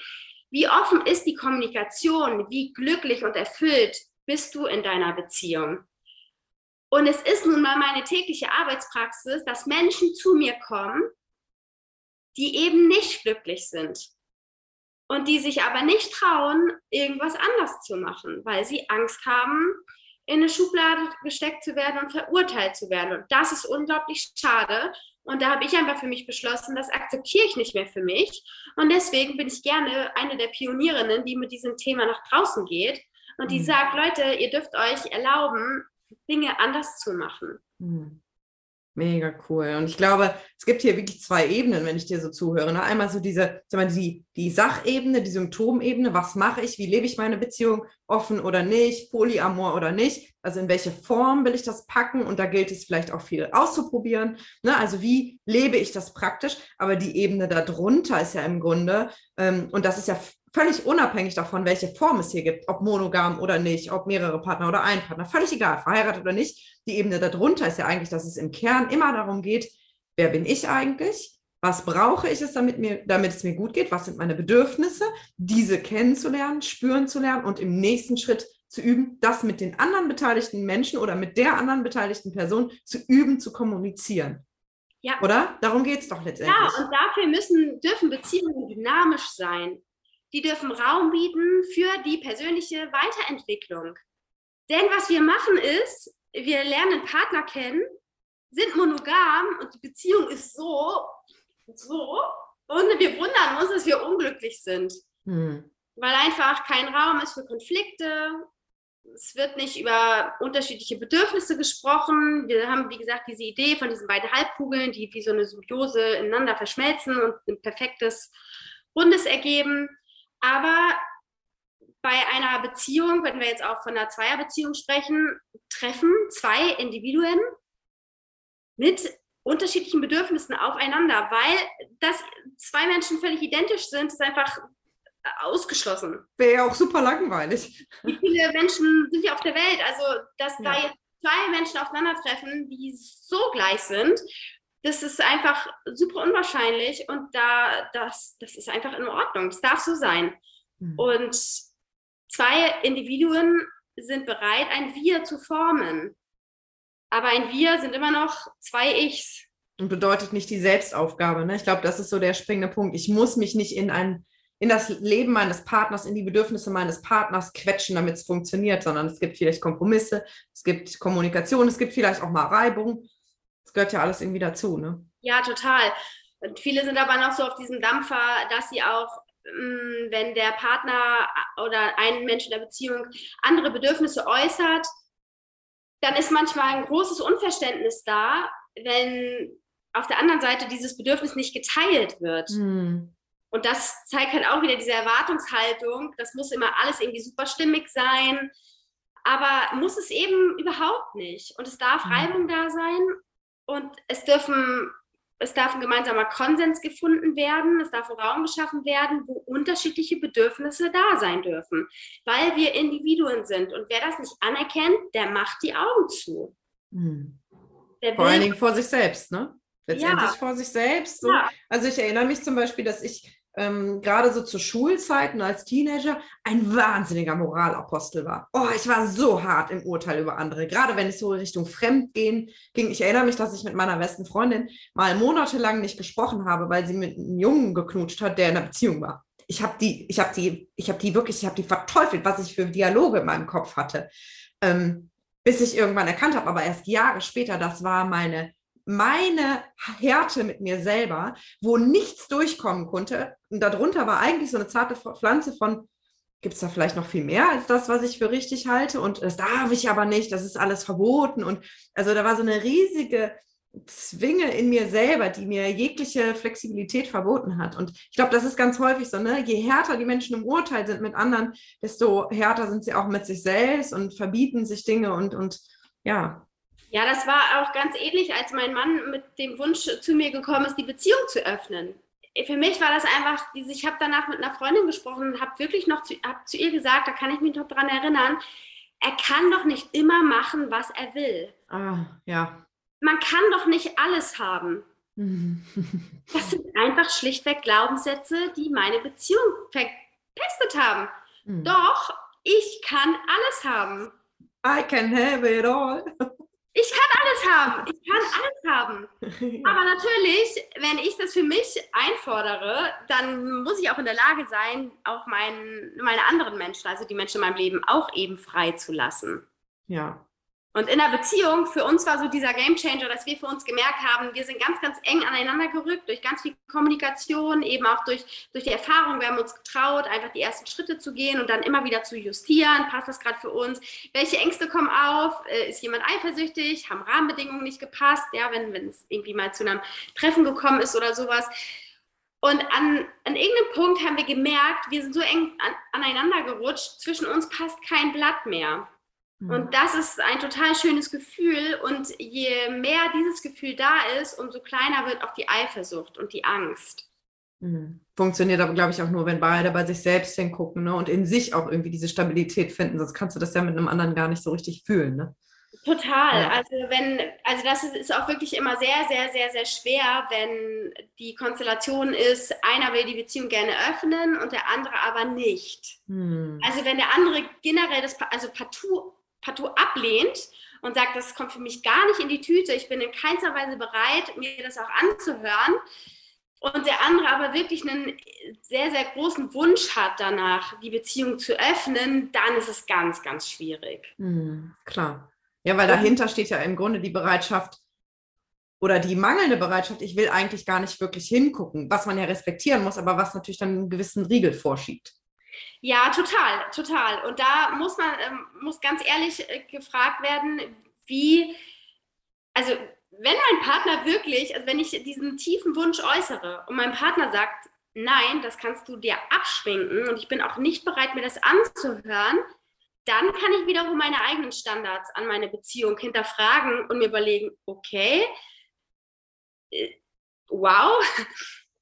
Wie offen ist die Kommunikation? Wie glücklich und erfüllt bist du in deiner Beziehung? Und es ist nun mal meine tägliche Arbeitspraxis, dass Menschen zu mir kommen, die eben nicht glücklich sind und die sich aber nicht trauen, irgendwas anders zu machen, weil sie Angst haben, in eine Schublade gesteckt zu werden und verurteilt zu werden. Und das ist unglaublich schade. Und da habe ich einfach für mich beschlossen, das akzeptiere ich nicht mehr für mich. Und deswegen bin ich gerne eine der Pionierinnen, die mit diesem Thema nach draußen geht und die mhm. sagt, Leute, ihr dürft euch erlauben, Dinge anders zu machen. Mhm. Mega cool. Und ich glaube, es gibt hier wirklich zwei Ebenen, wenn ich dir so zuhöre. Ne? Einmal so diese, sag mal, die, die Sachebene, die Symptomebene, was mache ich, wie lebe ich meine Beziehung, offen oder nicht, Polyamor oder nicht, also in welche Form will ich das packen und da gilt es vielleicht auch viel auszuprobieren. Ne? Also wie lebe ich das praktisch, aber die Ebene darunter ist ja im Grunde, ähm, und das ist ja völlig unabhängig davon, welche Form es hier gibt, ob monogam oder nicht, ob mehrere Partner oder ein Partner, völlig egal, verheiratet oder nicht. Die Ebene darunter ist ja eigentlich, dass es im Kern immer darum geht, wer bin ich eigentlich? Was brauche ich es, damit, mir, damit es mir gut geht? Was sind meine Bedürfnisse? Diese kennenzulernen, spüren zu lernen und im nächsten Schritt zu üben, das mit den anderen beteiligten Menschen oder mit der anderen beteiligten Person zu üben, zu kommunizieren. Ja. Oder? Darum geht es doch letztendlich. Ja, und dafür müssen, dürfen Beziehungen dynamisch sein die dürfen Raum bieten für die persönliche Weiterentwicklung. Denn was wir machen ist, wir lernen einen Partner kennen, sind monogam und die Beziehung ist so, so, und wir wundern uns, dass wir unglücklich sind. Hm. Weil einfach kein Raum ist für Konflikte. Es wird nicht über unterschiedliche Bedürfnisse gesprochen. Wir haben, wie gesagt, diese Idee von diesen beiden Halbkugeln, die wie so eine Symbiose ineinander verschmelzen und ein perfektes Rundes ergeben. Aber bei einer Beziehung, wenn wir jetzt auch von einer Zweierbeziehung sprechen, treffen zwei Individuen mit unterschiedlichen Bedürfnissen aufeinander, weil das zwei Menschen völlig identisch sind, ist einfach ausgeschlossen. Wäre ja auch super langweilig. Wie viele Menschen sind hier auf der Welt? Also, dass ja. da jetzt zwei Menschen aufeinandertreffen, die so gleich sind, das ist einfach super unwahrscheinlich und da, das, das ist einfach in Ordnung. Das darf so sein. Mhm. Und zwei Individuen sind bereit, ein Wir zu formen. Aber ein Wir sind immer noch zwei Ichs. Und bedeutet nicht die Selbstaufgabe. Ne? Ich glaube, das ist so der springende Punkt. Ich muss mich nicht in ein in das Leben meines Partners, in die Bedürfnisse meines Partners quetschen, damit es funktioniert, sondern es gibt vielleicht Kompromisse, es gibt Kommunikation, es gibt vielleicht auch mal Reibung. Das gehört ja alles irgendwie dazu, ne? Ja, total. Und viele sind aber noch so auf diesem Dampfer, dass sie auch, mm, wenn der Partner oder ein Mensch in der Beziehung andere Bedürfnisse äußert, dann ist manchmal ein großes Unverständnis da, wenn auf der anderen Seite dieses Bedürfnis nicht geteilt wird. Hm. Und das zeigt halt auch wieder diese Erwartungshaltung. Das muss immer alles irgendwie super stimmig sein. Aber muss es eben überhaupt nicht. Und es darf mhm. Reibung da sein. Und es dürfen es darf ein gemeinsamer Konsens gefunden werden, es darf ein Raum geschaffen werden, wo unterschiedliche Bedürfnisse da sein dürfen, weil wir Individuen sind. Und wer das nicht anerkennt, der macht die Augen zu. Hm. Vor allen Dingen vor sich selbst, ne? Letztendlich ja. vor sich selbst. So. Ja. Also ich erinnere mich zum Beispiel, dass ich ähm, gerade so zu Schulzeiten als Teenager ein wahnsinniger Moralapostel war. Oh, ich war so hart im Urteil über andere, gerade wenn es so Richtung Fremdgehen ging. Ich erinnere mich, dass ich mit meiner besten Freundin mal monatelang nicht gesprochen habe, weil sie mit einem Jungen geknutscht hat, der in einer Beziehung war. Ich habe die, ich habe die, ich habe die wirklich, ich habe die verteufelt, was ich für Dialoge in meinem Kopf hatte. Ähm, bis ich irgendwann erkannt habe, aber erst Jahre später, das war meine meine Härte mit mir selber, wo nichts durchkommen konnte. Und darunter war eigentlich so eine zarte Pflanze von, gibt es da vielleicht noch viel mehr als das, was ich für richtig halte? Und das darf ich aber nicht, das ist alles verboten. Und also da war so eine riesige Zwinge in mir selber, die mir jegliche Flexibilität verboten hat. Und ich glaube, das ist ganz häufig so, ne? Je härter die Menschen im Urteil sind mit anderen, desto härter sind sie auch mit sich selbst und verbieten sich Dinge und, und ja, ja, das war auch ganz ähnlich, als mein Mann mit dem Wunsch zu mir gekommen ist, die Beziehung zu öffnen. Für mich war das einfach, ich habe danach mit einer Freundin gesprochen und habe wirklich noch zu, hab zu ihr gesagt, da kann ich mich noch dran erinnern, er kann doch nicht immer machen, was er will. Ah, ja. Man kann doch nicht alles haben. das sind einfach schlichtweg Glaubenssätze, die meine Beziehung verpestet haben. Mhm. Doch, ich kann alles haben. I can have it all. Ich kann alles haben. Ich kann alles haben. Aber natürlich, wenn ich das für mich einfordere, dann muss ich auch in der Lage sein, auch mein, meine anderen Menschen, also die Menschen in meinem Leben, auch eben frei zu lassen. Ja. Und in der Beziehung, für uns war so dieser Game Changer, dass wir für uns gemerkt haben, wir sind ganz, ganz eng aneinander gerückt durch ganz viel Kommunikation, eben auch durch, durch die Erfahrung. Wir haben uns getraut, einfach die ersten Schritte zu gehen und dann immer wieder zu justieren. Passt das gerade für uns? Welche Ängste kommen auf? Äh, ist jemand eifersüchtig? Haben Rahmenbedingungen nicht gepasst? Ja, wenn, wenn es irgendwie mal zu einem Treffen gekommen ist oder sowas. Und an, an irgendeinem Punkt haben wir gemerkt, wir sind so eng an, aneinander gerutscht, zwischen uns passt kein Blatt mehr. Und mhm. das ist ein total schönes Gefühl. Und je mehr dieses Gefühl da ist, umso kleiner wird auch die Eifersucht und die Angst. Mhm. Funktioniert aber, glaube ich, auch nur, wenn beide bei sich selbst hingucken ne? und in sich auch irgendwie diese Stabilität finden. Sonst kannst du das ja mit einem anderen gar nicht so richtig fühlen. Ne? Total. Ja. Also wenn, also das ist, ist, auch wirklich immer sehr, sehr, sehr, sehr schwer, wenn die Konstellation ist, einer will die Beziehung gerne öffnen und der andere aber nicht. Hm. Also wenn der andere generell das, also partout partout ablehnt und sagt, das kommt für mich gar nicht in die Tüte, ich bin in keinster Weise bereit, mir das auch anzuhören. Und der andere aber wirklich einen sehr, sehr großen Wunsch hat danach, die Beziehung zu öffnen, dann ist es ganz, ganz schwierig. Mhm, klar. Ja, weil dahinter steht ja im Grunde die Bereitschaft oder die mangelnde Bereitschaft, ich will eigentlich gar nicht wirklich hingucken, was man ja respektieren muss, aber was natürlich dann einen gewissen Riegel vorschiebt. Ja, total, total. Und da muss man, ähm, muss ganz ehrlich äh, gefragt werden, wie, also wenn mein Partner wirklich, also wenn ich diesen tiefen Wunsch äußere und mein Partner sagt, nein, das kannst du dir abschminken und ich bin auch nicht bereit, mir das anzuhören, dann kann ich wiederum meine eigenen Standards an meine Beziehung hinterfragen und mir überlegen, okay, äh, wow,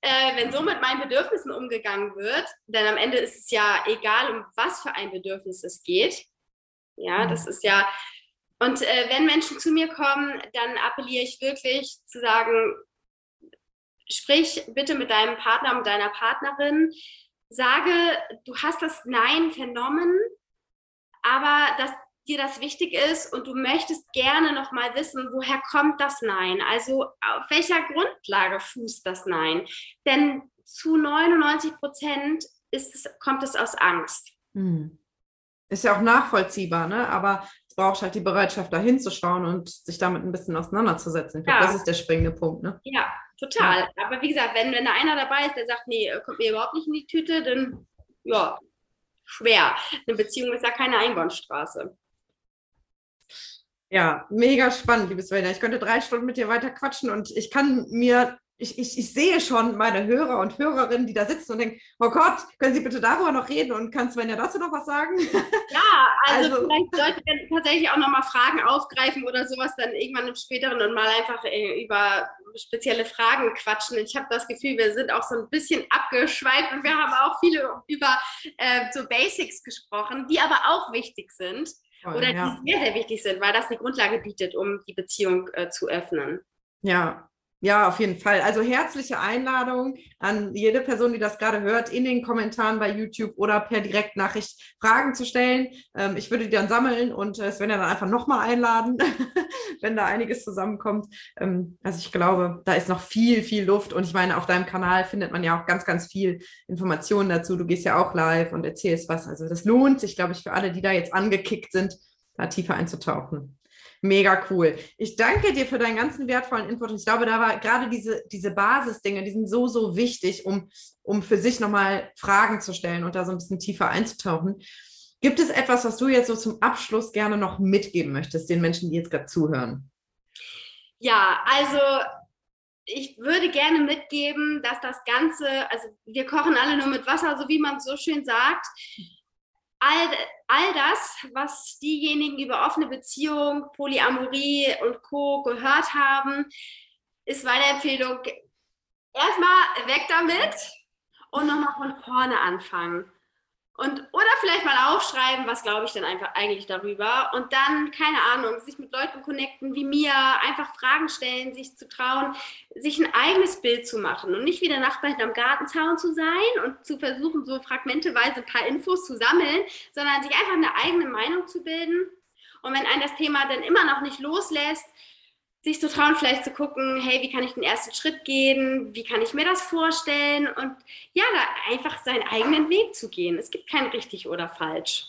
äh, wenn so mit meinen Bedürfnissen umgegangen wird, denn am Ende ist es ja egal, um was für ein Bedürfnis es geht. Ja, mhm. das ist ja, und äh, wenn Menschen zu mir kommen, dann appelliere ich wirklich zu sagen, sprich bitte mit deinem Partner, mit deiner Partnerin, sage, du hast das Nein vernommen, aber dass dir das wichtig ist und du möchtest gerne noch mal wissen, woher kommt das Nein? Also auf welcher Grundlage fußt das Nein? Denn zu 99 Prozent es, kommt es aus Angst. Hm. Ist ja auch nachvollziehbar, ne? aber es braucht halt die Bereitschaft, da hinzuschauen und sich damit ein bisschen auseinanderzusetzen. Ich glaube, ja. das ist der springende Punkt. Ne? Ja, total. Ja. Aber wie gesagt, wenn, wenn da einer dabei ist, der sagt, nee, kommt mir überhaupt nicht in die Tüte, dann ja, schwer. Eine Beziehung ist ja keine Einbahnstraße. Ja, mega spannend, liebes Svenja. Ich könnte drei Stunden mit dir weiter quatschen und ich kann mir, ich, ich, ich sehe schon meine Hörer und Hörerinnen, die da sitzen und denken, oh Gott, können Sie bitte darüber noch reden und kann Svenja dazu noch was sagen? Ja, also, also vielleicht sollte wir tatsächlich auch nochmal Fragen aufgreifen oder sowas dann irgendwann im späteren und mal einfach äh, über spezielle Fragen quatschen. Ich habe das Gefühl, wir sind auch so ein bisschen abgeschweift und wir haben auch viele über äh, so Basics gesprochen, die aber auch wichtig sind. Voll, oder ja. die sehr, sehr wichtig sind, weil das eine Grundlage bietet, um die Beziehung äh, zu öffnen. Ja, ja, auf jeden Fall. Also herzliche Einladung an jede Person, die das gerade hört, in den Kommentaren bei YouTube oder per Direktnachricht Fragen zu stellen. Ähm, ich würde die dann sammeln und äh, Sven dann einfach nochmal einladen, wenn da einiges zusammenkommt. Ähm, also ich glaube, da ist noch viel, viel Luft. Und ich meine, auf deinem Kanal findet man ja auch ganz, ganz viel Informationen dazu. Du gehst ja auch live und erzählst was. Also das lohnt sich, glaube ich, für alle, die da jetzt angekickt sind, da tiefer einzutauchen. Mega cool. Ich danke dir für deinen ganzen wertvollen Input. Ich glaube, da war gerade diese, diese Basisdinge, die sind so, so wichtig, um, um für sich nochmal Fragen zu stellen und da so ein bisschen tiefer einzutauchen. Gibt es etwas, was du jetzt so zum Abschluss gerne noch mitgeben möchtest, den Menschen, die jetzt gerade zuhören? Ja, also ich würde gerne mitgeben, dass das Ganze, also wir kochen alle nur mit Wasser, so wie man so schön sagt all, all das, was diejenigen über offene Beziehung, Polyamorie und Co. gehört haben, ist meine Empfehlung, erstmal weg damit und nochmal von vorne anfangen. Und, oder vielleicht mal aufschreiben, was glaube ich denn einfach eigentlich darüber. Und dann, keine Ahnung, sich mit Leuten connecten wie mir, einfach Fragen stellen, sich zu trauen, sich ein eigenes Bild zu machen und nicht wie der Nachbar hinterm Gartenzaun zu sein und zu versuchen, so fragmenteweise ein paar Infos zu sammeln, sondern sich einfach eine eigene Meinung zu bilden. Und wenn ein das Thema dann immer noch nicht loslässt, sich zu trauen, vielleicht zu gucken, hey, wie kann ich den ersten Schritt gehen? Wie kann ich mir das vorstellen? Und ja, da einfach seinen eigenen Weg zu gehen. Es gibt kein richtig oder falsch.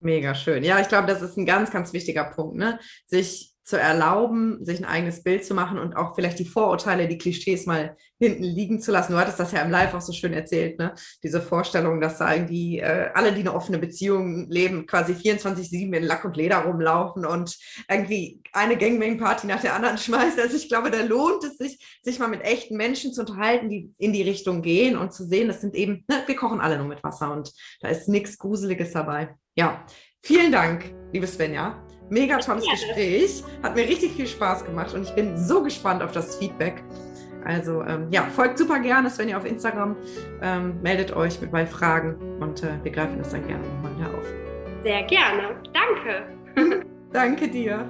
Mega schön. Ja, ich glaube, das ist ein ganz, ganz wichtiger Punkt, ne? Sich zu erlauben, sich ein eigenes Bild zu machen und auch vielleicht die Vorurteile, die Klischees mal hinten liegen zu lassen. Du hattest das ja im Live auch so schön erzählt, ne? Diese Vorstellung, dass da irgendwie äh, alle, die eine offene Beziehung leben, quasi 24-7 in Lack und Leder rumlaufen und irgendwie eine Gangbang-Party nach der anderen schmeißen. Also ich glaube, da lohnt es sich, sich mal mit echten Menschen zu unterhalten, die in die Richtung gehen und zu sehen, das sind eben, ne, wir kochen alle nur mit Wasser und da ist nichts Gruseliges dabei. Ja, vielen Dank, liebe Svenja. Mega tolles. Gespräch. Hat mir richtig viel Spaß gemacht und ich bin so gespannt auf das Feedback. Also ähm, ja, folgt super gerne, wenn ihr auf Instagram ähm, meldet euch mit bei Fragen und äh, wir greifen das dann gerne nochmal wieder auf. Sehr gerne. Danke. Danke dir.